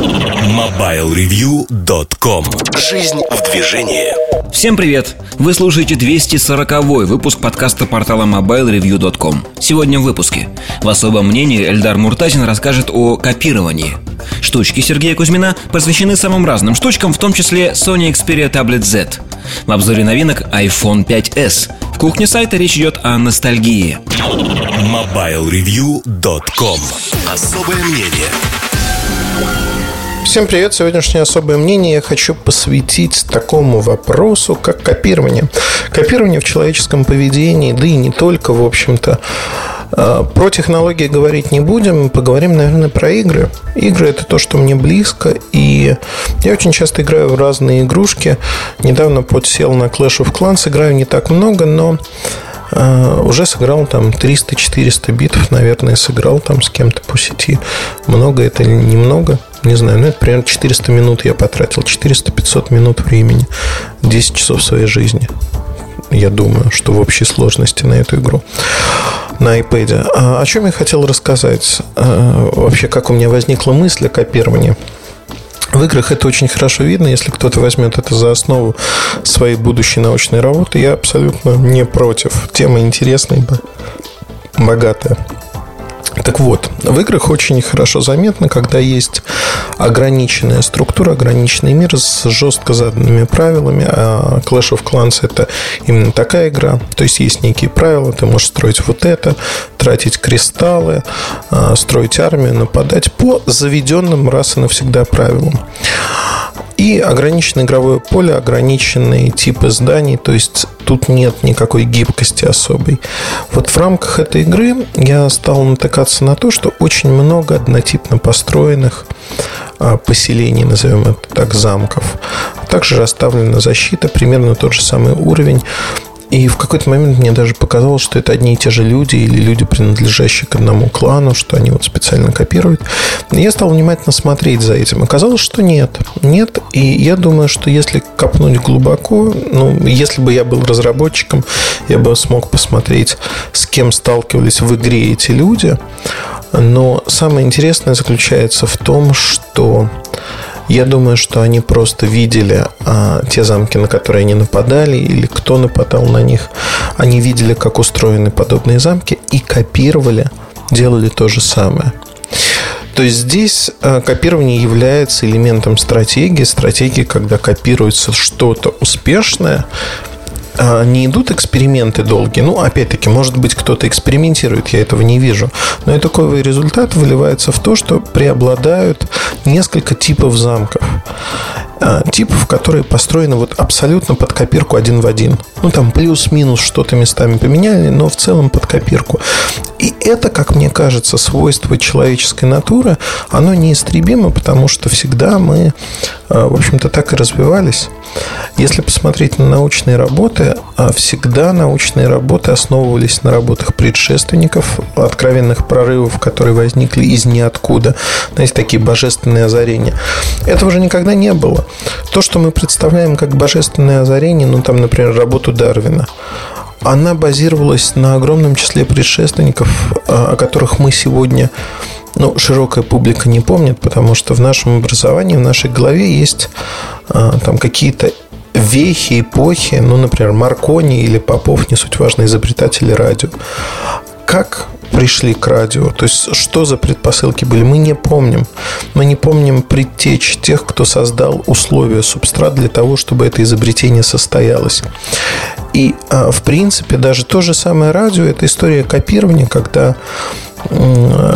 MobileReview.com Жизнь в движении. Всем привет! Вы слушаете 240-й выпуск подкаста портала MobileReview.com Сегодня в выпуске. В особом мнении Эльдар Муртазин расскажет о копировании. Штучки Сергея Кузьмина посвящены самым разным штучкам, в том числе Sony Xperia Tablet Z. В обзоре новинок iPhone 5s В кухне сайта речь идет о ностальгии. MobileReview.com Особое мнение Всем привет! Сегодняшнее особое мнение я хочу посвятить такому вопросу, как копирование. Копирование в человеческом поведении, да и не только, в общем-то. А, про технологии говорить не будем, поговорим, наверное, про игры. Игры – это то, что мне близко, и я очень часто играю в разные игрушки. Недавно подсел на Clash of Clans, играю не так много, но уже сыграл там 300-400 битв, наверное, сыграл там с кем-то по сети. Много это или немного? Не знаю, ну это примерно 400 минут я потратил. 400-500 минут времени. 10 часов своей жизни. Я думаю, что в общей сложности на эту игру на iPad. А о чем я хотел рассказать? А, вообще, как у меня возникла мысль о копировании. В играх это очень хорошо видно, если кто-то возьмет это за основу своей будущей научной работы. Я абсолютно не против. Тема интересная, богатая. Так вот, в играх очень хорошо заметно, когда есть ограниченная структура, ограниченный мир с жестко заданными правилами. А Clash of Clans это именно такая игра. То есть есть некие правила, ты можешь строить вот это, тратить кристаллы, а, строить армию, нападать по заведенным раз и навсегда правилам. И ограниченное игровое поле, ограниченные типы зданий, то есть тут нет никакой гибкости особой. Вот в рамках этой игры я стал натыкаться на то, что очень много однотипно построенных а, поселений, назовем это так, замков. Также расставлена защита, примерно тот же самый уровень. И в какой-то момент мне даже показалось, что это одни и те же люди или люди, принадлежащие к одному клану, что они вот специально копируют. И я стал внимательно смотреть за этим. Оказалось, что нет. Нет. И я думаю, что если копнуть глубоко, ну, если бы я был разработчиком, я бы смог посмотреть, с кем сталкивались в игре эти люди. Но самое интересное заключается в том, что я думаю, что они просто видели а, те замки, на которые они нападали, или кто нападал на них. Они видели, как устроены подобные замки и копировали, делали то же самое. То есть здесь а, копирование является элементом стратегии. Стратегии, когда копируется что-то успешное, не идут эксперименты долгие. Ну, опять-таки, может быть, кто-то экспериментирует, я этого не вижу. Но итоговый результат выливается в то, что преобладают несколько типов замков. А, типов, которые построены вот абсолютно под копирку один в один. Ну, там плюс-минус что-то местами поменяли, но в целом под копирку. И это, как мне кажется, свойство человеческой натуры, оно неистребимо, потому что всегда мы, а, в общем-то, так и развивались. Если посмотреть на научные работы, а, всегда научные работы основывались на работах предшественников, откровенных прорывов, которые возникли из ниоткуда. Знаете, такие божественные озарения. Этого уже никогда не было. То, что мы представляем как божественное озарение, ну, там, например, работу Дарвина, она базировалась на огромном числе предшественников, а, о которых мы сегодня ну, широкая публика не помнит, потому что в нашем образовании, в нашей голове есть а, там какие-то вехи, эпохи, ну, например, Маркони или Попов, не суть важно, изобретатели радио. Как пришли к радио. То есть, что за предпосылки были, мы не помним. Мы не помним предтечь тех, кто создал условия, субстрат для того, чтобы это изобретение состоялось. И, а, в принципе, даже то же самое радио – это история копирования, когда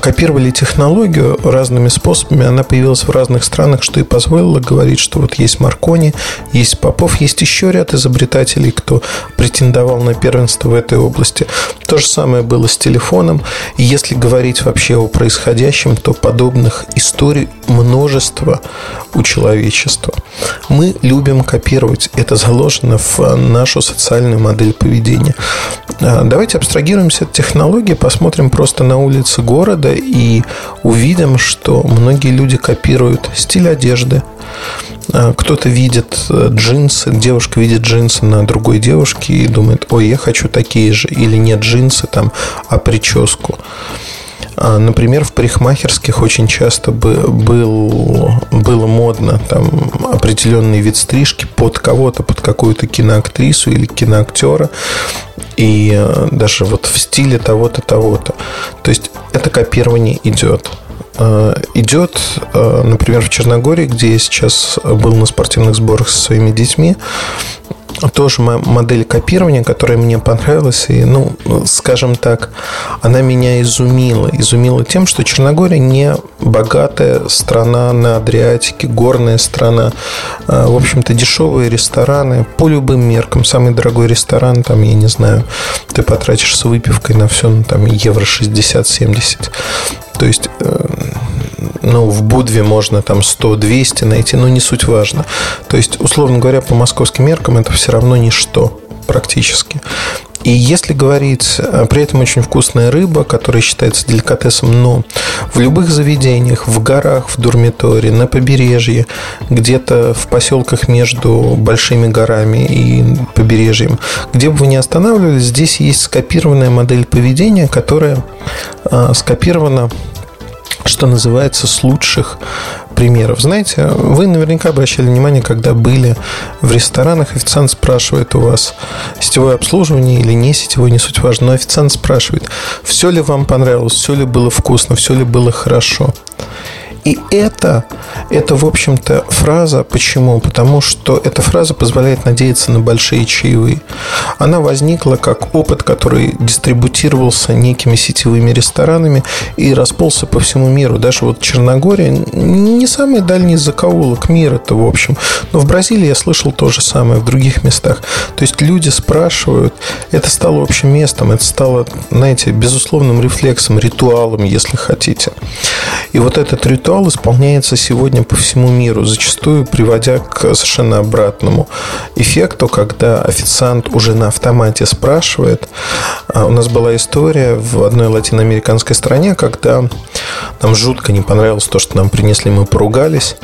копировали технологию разными способами. Она появилась в разных странах, что и позволило говорить, что вот есть Маркони, есть Попов, есть еще ряд изобретателей, кто претендовал на первенство в этой области. То же самое было с телефоном. И если говорить вообще о происходящем, то подобных историй множество у человечества. Мы любим копировать. Это заложено в нашу социальную модель поведения. А, давайте абстрагируемся от технологии, посмотрим просто на улицы города и увидим, что многие люди копируют стиль одежды. А, кто-то видит э, джинсы, девушка видит джинсы на другой девушке и думает, ой, я хочу такие же. Или нет джинсы там, а прическу. А, например, в парикмахерских очень часто был там определенный вид стрижки под кого-то, под какую-то киноактрису или киноактера. И э, даже вот в стиле того-то, того-то. То есть это копирование идет идет, э, например, в Черногории, где я сейчас был на спортивных сборах со своими детьми, тоже модель копирования, которая мне понравилась. И, ну, скажем так, она меня изумила. Изумила тем, что Черногория не богатая страна на Адриатике, горная страна. А, в общем-то, дешевые рестораны по любым меркам. Самый дорогой ресторан, там, я не знаю, ты потратишь с выпивкой на все, ну, там, евро 60-70. То есть э, ну, в Будве можно там 100-200 найти, но не суть важно. То есть, условно говоря, по московским меркам это все равно ничто практически. И если говорить, э, при этом очень вкусная рыба, которая считается деликатесом, но в любых заведениях, в горах, в Дурмиторе, на побережье, где-то в поселках между большими горами и побережьем, где бы вы ни останавливались, здесь есть скопированная модель поведения, которая э, скопирована что называется, с лучших примеров. Знаете, вы наверняка обращали внимание, когда были в ресторанах, официант спрашивает у вас сетевое обслуживание или не сетевое, не суть важно, но официант спрашивает, все ли вам понравилось, все ли было вкусно, все ли было хорошо. И это, это, в общем-то, фраза. Почему? Потому что эта фраза позволяет надеяться на большие чаевые. Она возникла как опыт, который дистрибутировался некими сетевыми ресторанами и расползся по всему миру. Даже вот Черногория не самый дальний закоулок мира-то, в общем. Но в Бразилии я слышал то же самое, в других местах. То есть люди спрашивают, это стало общим местом, это стало, знаете, безусловным рефлексом, ритуалом, если хотите. И вот этот ритуал ритуал исполняется сегодня по всему миру, зачастую приводя к совершенно обратному эффекту, когда официант уже на автомате спрашивает. А, у нас была история в одной латиноамериканской стране, когда нам жутко не понравилось то, что нам принесли, мы поругались.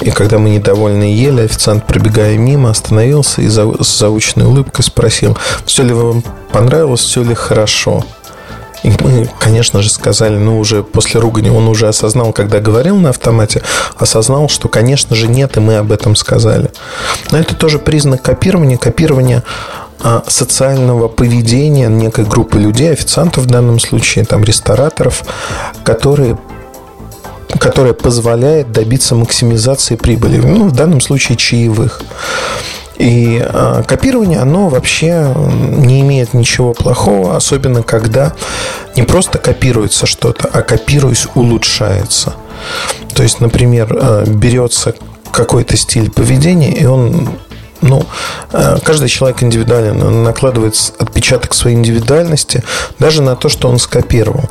И когда мы недовольны ели, официант, пробегая мимо, остановился и с заученной улыбкой спросил, все ли вам понравилось, все ли хорошо. И мы, конечно же, сказали, ну, уже после ругани он уже осознал, когда говорил на автомате, осознал, что, конечно же, нет, и мы об этом сказали. Но это тоже признак копирования, копирования а, социального поведения некой группы людей, официантов в данном случае, там, рестораторов, которые которая позволяет добиться максимизации прибыли. Ну, в данном случае чаевых. И э, копирование, оно вообще не имеет ничего плохого, особенно когда не просто копируется что-то, а копируясь улучшается. То есть, например, э, берется какой-то стиль поведения, и он ну, э, каждый человек индивидуален, он накладывает отпечаток своей индивидуальности даже на то, что он скопировал.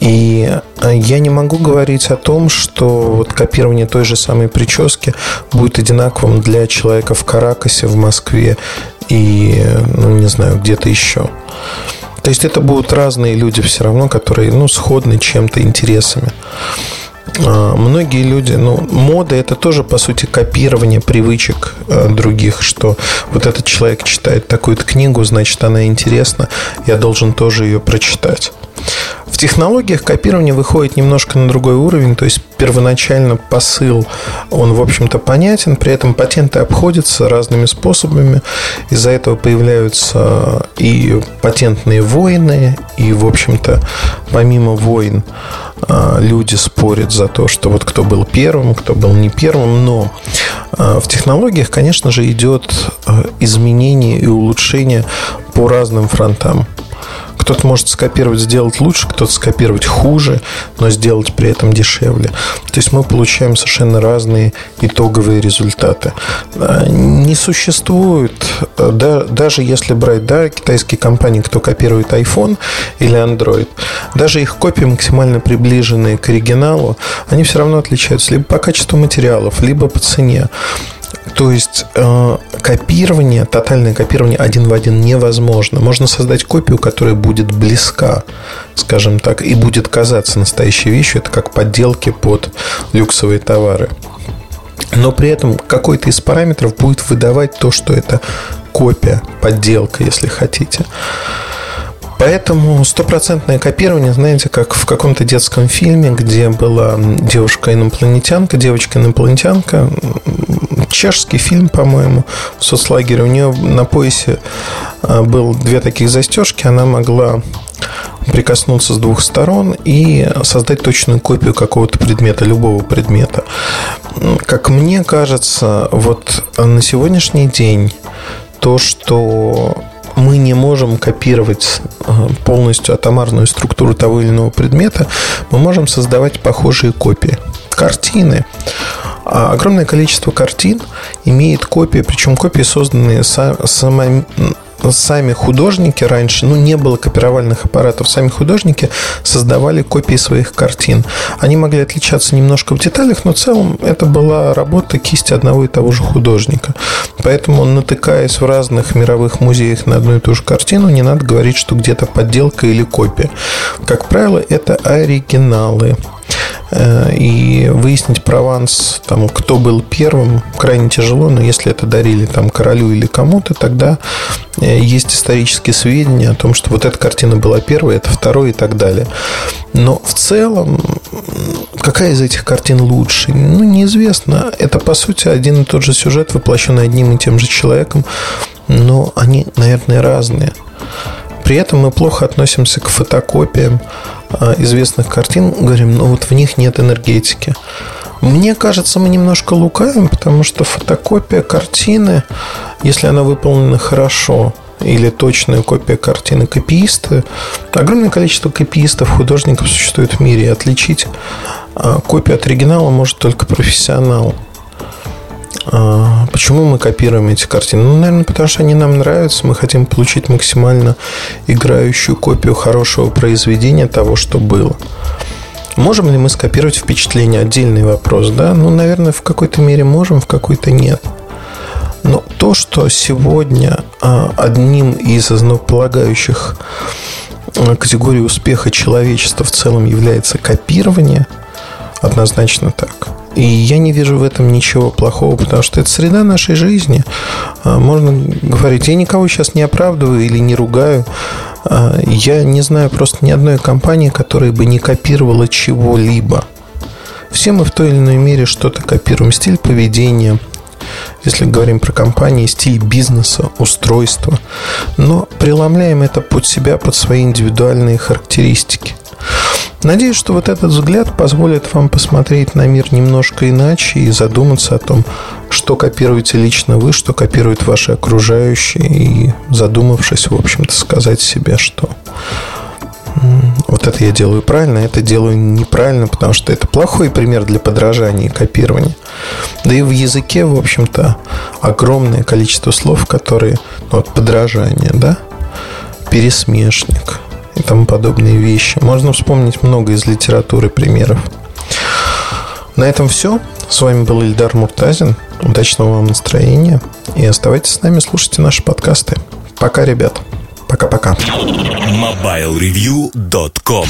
И э, я не могу говорить о том, что вот копирование той же самой прически будет одинаковым для человека в Каракасе, в Москве и, ну, не знаю, где-то еще. То есть это будут разные люди все равно, которые, ну, сходны чем-то интересами. А, многие люди, ну, мода это тоже, по сути, копирование привычек э, других, что вот этот человек читает такую-то книгу, значит, она интересна, я должен тоже ее прочитать. Технологиях копирование выходит немножко на другой уровень, то есть первоначально посыл, он, в общем-то, понятен, при этом патенты обходятся разными способами, из-за этого появляются и патентные войны, и, в общем-то, помимо войн, а, люди спорят за то, что вот кто был первым, кто был не первым, но а, в технологиях, конечно же, идет а, изменение и улучшение по разным фронтам. Кто-то может скопировать, сделать лучше, кто-то скопировать хуже, но сделать при этом дешевле. То есть мы получаем совершенно разные итоговые результаты. А, не существует, а, да, даже если брать да, китайские компании, кто копирует iPhone или Android, даже их копии максимально приближенные к оригиналу, они все равно отличаются либо по качеству материалов, либо по цене. То есть э, копирование, тотальное копирование один в один невозможно. Можно создать копию, которая будет близка, скажем так, и будет казаться настоящей вещью. Это как подделки под люксовые товары. Но при этом какой-то из параметров будет выдавать то, что это копия, подделка, если хотите. Поэтому стопроцентное копирование, знаете, как в каком-то детском фильме, где была девушка-инопланетянка, девочка-инопланетянка, чешский фильм, по-моему, в соцлагере. У нее на поясе а, был две таких застежки, она могла прикоснуться с двух сторон и создать точную копию какого-то предмета, любого предмета. Как мне кажется, вот на сегодняшний день то, что мы не можем копировать э, полностью атомарную структуру того или иного предмета, мы можем создавать похожие копии. Картины. А огромное количество картин имеет копии, причем копии, созданные самими сами художники раньше, ну, не было копировальных аппаратов, сами художники создавали копии своих картин. Они могли отличаться немножко в деталях, но в целом это была работа кисти одного и того же художника. Поэтому, натыкаясь в разных мировых музеях на одну и ту же картину, не надо говорить, что где-то подделка или копия. Как правило, это оригиналы. Э, и выяснить прованс, там, кто был первым, крайне тяжело, но если это дарили там, королю или кому-то, тогда э, есть исторические сведения о том, что вот эта картина была первой, это второй и так далее. Но в целом, какая из этих картин лучше? Ну, неизвестно. Это, по сути, один и тот же сюжет, воплощенный одним и тем же человеком, но они, наверное, разные. При этом мы плохо относимся к фотокопиям известных картин, говорим, ну вот в них нет энергетики. Мне кажется, мы немножко лукавим, потому что фотокопия картины, если она выполнена хорошо, или точная копия картины копиисты. Огромное количество копиистов, художников существует в мире. И отличить а, копию от оригинала может только профессионал. А, почему мы копируем эти картины? Ну, наверное, потому что они нам нравятся. Мы хотим получить максимально играющую копию хорошего произведения того, что было. Можем ли мы скопировать впечатление? Отдельный вопрос, да? Ну, наверное, в какой-то мере можем, в какой-то нет. Но то, что сегодня а, одним из основополагающих а, категорий успеха человечества в целом является копирование, однозначно так. И я не вижу в этом ничего плохого, потому что это среда нашей жизни. А, можно говорить, я никого сейчас не оправдываю или не ругаю. А, я не знаю просто ни одной компании, которая бы не копировала чего-либо. Все мы в той или иной мере что-то копируем. Стиль поведения, если говорим про компании, стиль бизнеса, устройство. Но преломляем это под себя, под свои индивидуальные характеристики. Надеюсь, что вот этот взгляд позволит вам посмотреть на мир немножко иначе и задуматься о том, что копируете лично вы, что копируют ваши окружающие, и задумавшись, в общем-то, сказать себе, что вот это я делаю правильно, а это делаю неправильно, потому что это плохой пример для подражания и копирования. Да и в языке, в общем-то, огромное количество слов, которые, ну, вот подражание, да, пересмешник – и тому подобные вещи. Можно вспомнить много из литературы примеров. На этом все. С вами был Ильдар Муртазин. Удачного вам настроения. И оставайтесь с нами, слушайте наши подкасты. Пока, ребят. Пока-пока. MobileReview.com